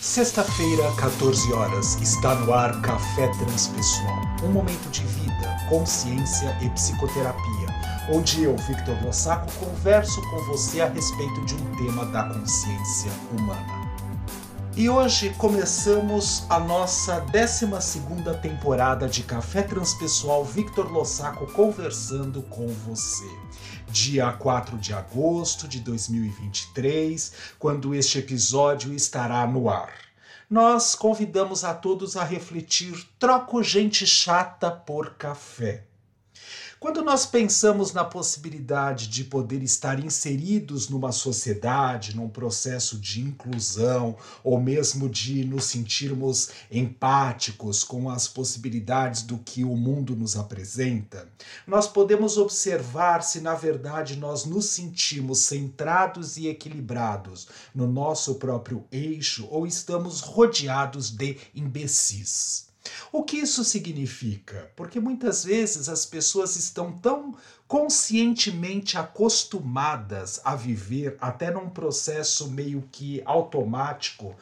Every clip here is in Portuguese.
Sexta-feira, 14 horas, está no ar Café Transpessoal, um momento de vida, consciência e psicoterapia, onde eu, Victor Lossaco, converso com você a respeito de um tema da consciência humana. E hoje começamos a nossa 12 temporada de Café Transpessoal Victor Lossaco conversando com você. Dia 4 de agosto de 2023, quando este episódio estará no ar. Nós convidamos a todos a refletir: troco gente chata por café. Quando nós pensamos na possibilidade de poder estar inseridos numa sociedade, num processo de inclusão, ou mesmo de nos sentirmos empáticos com as possibilidades do que o mundo nos apresenta, nós podemos observar se na verdade nós nos sentimos centrados e equilibrados no nosso próprio eixo ou estamos rodeados de imbecis. O que isso significa? Porque muitas vezes as pessoas estão tão conscientemente acostumadas a viver até num processo meio que automático,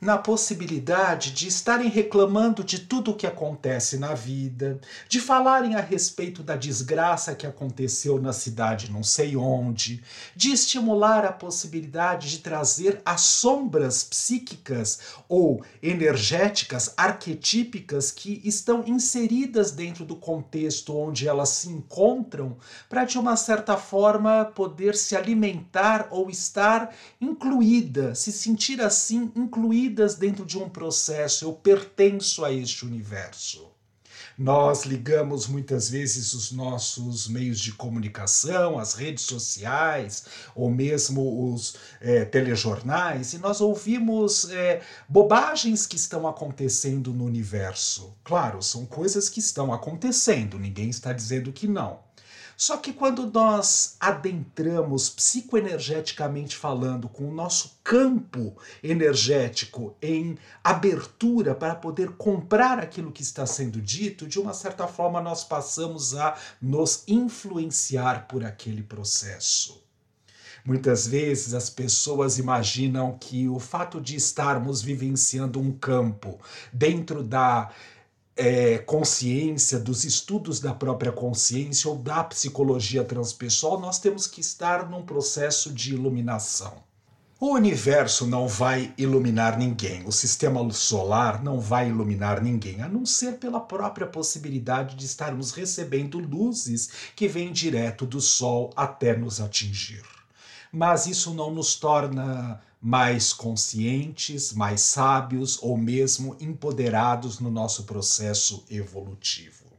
na possibilidade de estarem reclamando de tudo o que acontece na vida, de falarem a respeito da desgraça que aconteceu na cidade não sei onde, de estimular a possibilidade de trazer as sombras psíquicas ou energéticas arquetípicas que estão inseridas dentro do contexto onde elas se encontram, para de uma certa forma poder se alimentar ou estar incluída, se sentir assim incluída dentro de um processo, eu pertenço a este universo. Nós ligamos muitas vezes os nossos meios de comunicação, as redes sociais, ou mesmo os é, telejornais, e nós ouvimos é, bobagens que estão acontecendo no universo. Claro, são coisas que estão acontecendo, ninguém está dizendo que não. Só que quando nós adentramos psicoenergeticamente falando com o nosso campo energético em abertura para poder comprar aquilo que está sendo dito, de uma certa forma nós passamos a nos influenciar por aquele processo. Muitas vezes as pessoas imaginam que o fato de estarmos vivenciando um campo dentro da é, consciência, dos estudos da própria consciência ou da psicologia transpessoal, nós temos que estar num processo de iluminação. O universo não vai iluminar ninguém, o sistema solar não vai iluminar ninguém, a não ser pela própria possibilidade de estarmos recebendo luzes que vêm direto do Sol até nos atingir. Mas isso não nos torna mais conscientes, mais sábios ou mesmo empoderados no nosso processo evolutivo.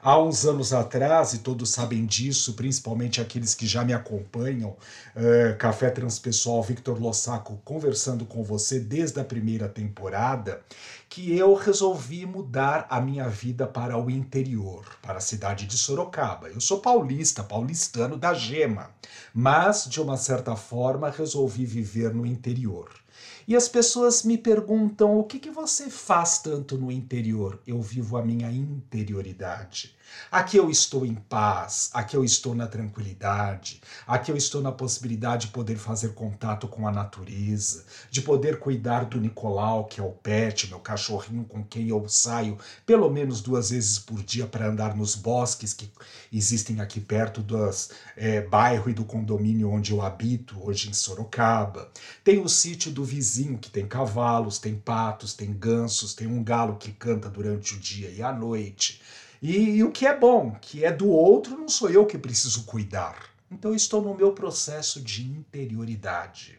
Há uns anos atrás, e todos sabem disso, principalmente aqueles que já me acompanham, uh, Café Transpessoal Victor Lossaco conversando com você desde a primeira temporada, que eu resolvi mudar a minha vida para o interior, para a cidade de Sorocaba. Eu sou paulista, paulistano da gema, mas de uma certa forma resolvi viver no interior. E as pessoas me perguntam: o que, que você faz tanto no interior? Eu vivo a minha interioridade. Aqui eu estou em paz, aqui eu estou na tranquilidade, aqui eu estou na possibilidade de poder fazer contato com a natureza, de poder cuidar do Nicolau, que é o pet, meu cachorrinho com quem eu saio pelo menos duas vezes por dia para andar nos bosques que existem aqui perto do é, bairro e do condomínio onde eu habito, hoje em Sorocaba. Tem o sítio do vizinho, que tem cavalos, tem patos, tem gansos, tem um galo que canta durante o dia e a noite. E, e o que é bom, que é do outro, não sou eu que preciso cuidar. Então estou no meu processo de interioridade.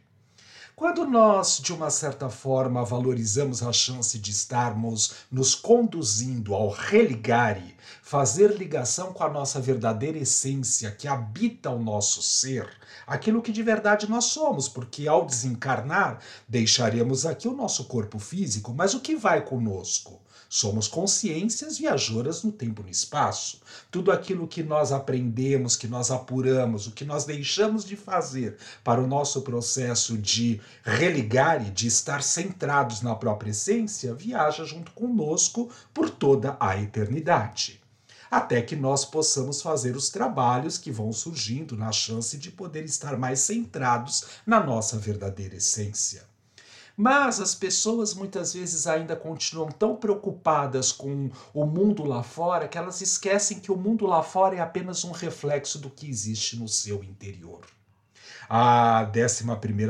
Quando nós, de uma certa forma, valorizamos a chance de estarmos nos conduzindo ao religare, fazer ligação com a nossa verdadeira essência que habita o nosso ser, aquilo que de verdade nós somos, porque ao desencarnar, deixaremos aqui o nosso corpo físico, mas o que vai conosco? Somos consciências viajoras no tempo e no espaço. Tudo aquilo que nós aprendemos, que nós apuramos, o que nós deixamos de fazer para o nosso processo de religar e de estar centrados na própria essência, viaja junto conosco por toda a eternidade até que nós possamos fazer os trabalhos que vão surgindo na chance de poder estar mais centrados na nossa verdadeira essência. Mas as pessoas muitas vezes ainda continuam tão preocupadas com o mundo lá fora que elas esquecem que o mundo lá fora é apenas um reflexo do que existe no seu interior. A 11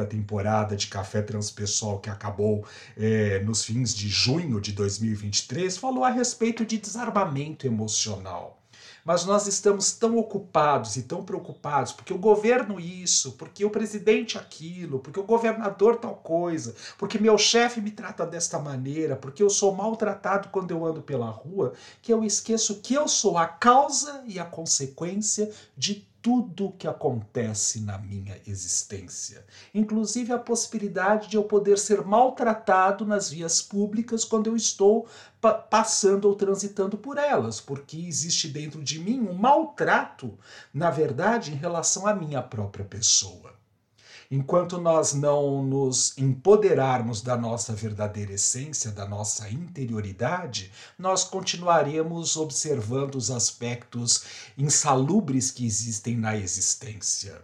temporada de Café Transpessoal, que acabou é, nos fins de junho de 2023, falou a respeito de desarmamento emocional mas nós estamos tão ocupados e tão preocupados porque o governo isso, porque o presidente aquilo, porque o governador tal coisa, porque meu chefe me trata desta maneira, porque eu sou maltratado quando eu ando pela rua, que eu esqueço que eu sou a causa e a consequência de tudo que acontece na minha existência, inclusive a possibilidade de eu poder ser maltratado nas vias públicas quando eu estou pa passando ou transitando por elas, porque existe dentro de mim um maltrato, na verdade, em relação à minha própria pessoa. Enquanto nós não nos empoderarmos da nossa verdadeira essência, da nossa interioridade, nós continuaremos observando os aspectos insalubres que existem na existência.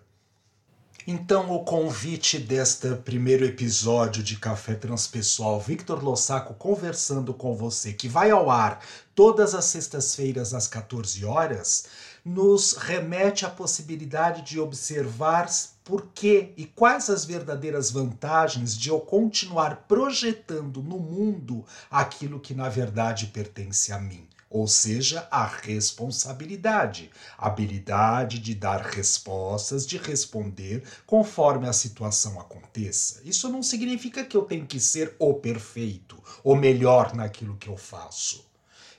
Então, o convite deste primeiro episódio de Café Transpessoal, Victor Lossaco conversando com você, que vai ao ar todas as sextas-feiras às 14 horas, nos remete à possibilidade de observar por que e quais as verdadeiras vantagens de eu continuar projetando no mundo aquilo que na verdade pertence a mim. Ou seja, a responsabilidade, habilidade de dar respostas, de responder conforme a situação aconteça. Isso não significa que eu tenho que ser o perfeito, o melhor naquilo que eu faço.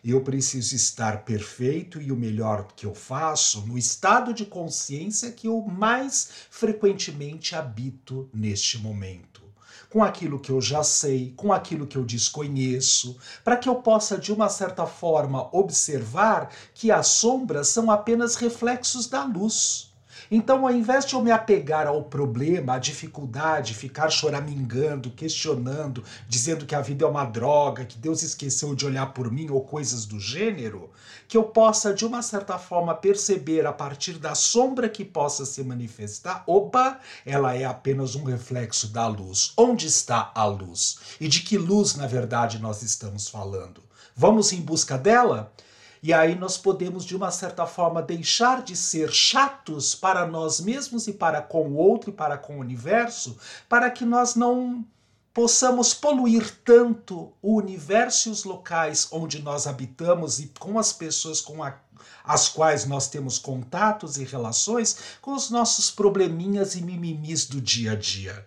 Eu preciso estar perfeito e o melhor que eu faço no estado de consciência que eu mais frequentemente habito neste momento. Com aquilo que eu já sei, com aquilo que eu desconheço, para que eu possa, de uma certa forma, observar que as sombras são apenas reflexos da luz então, ao invés de eu me apegar ao problema, à dificuldade, ficar choramingando, questionando, dizendo que a vida é uma droga, que Deus esqueceu de olhar por mim ou coisas do gênero, que eu possa, de uma certa forma, perceber a partir da sombra que possa se manifestar, opa, ela é apenas um reflexo da luz. Onde está a luz? E de que luz, na verdade, nós estamos falando? Vamos em busca dela? E aí nós podemos, de uma certa forma, deixar de ser chatos para nós mesmos e para com o outro e para com o universo, para que nós não possamos poluir tanto o universo e os locais onde nós habitamos e com as pessoas com a, as quais nós temos contatos e relações, com os nossos probleminhas e mimimis do dia a dia.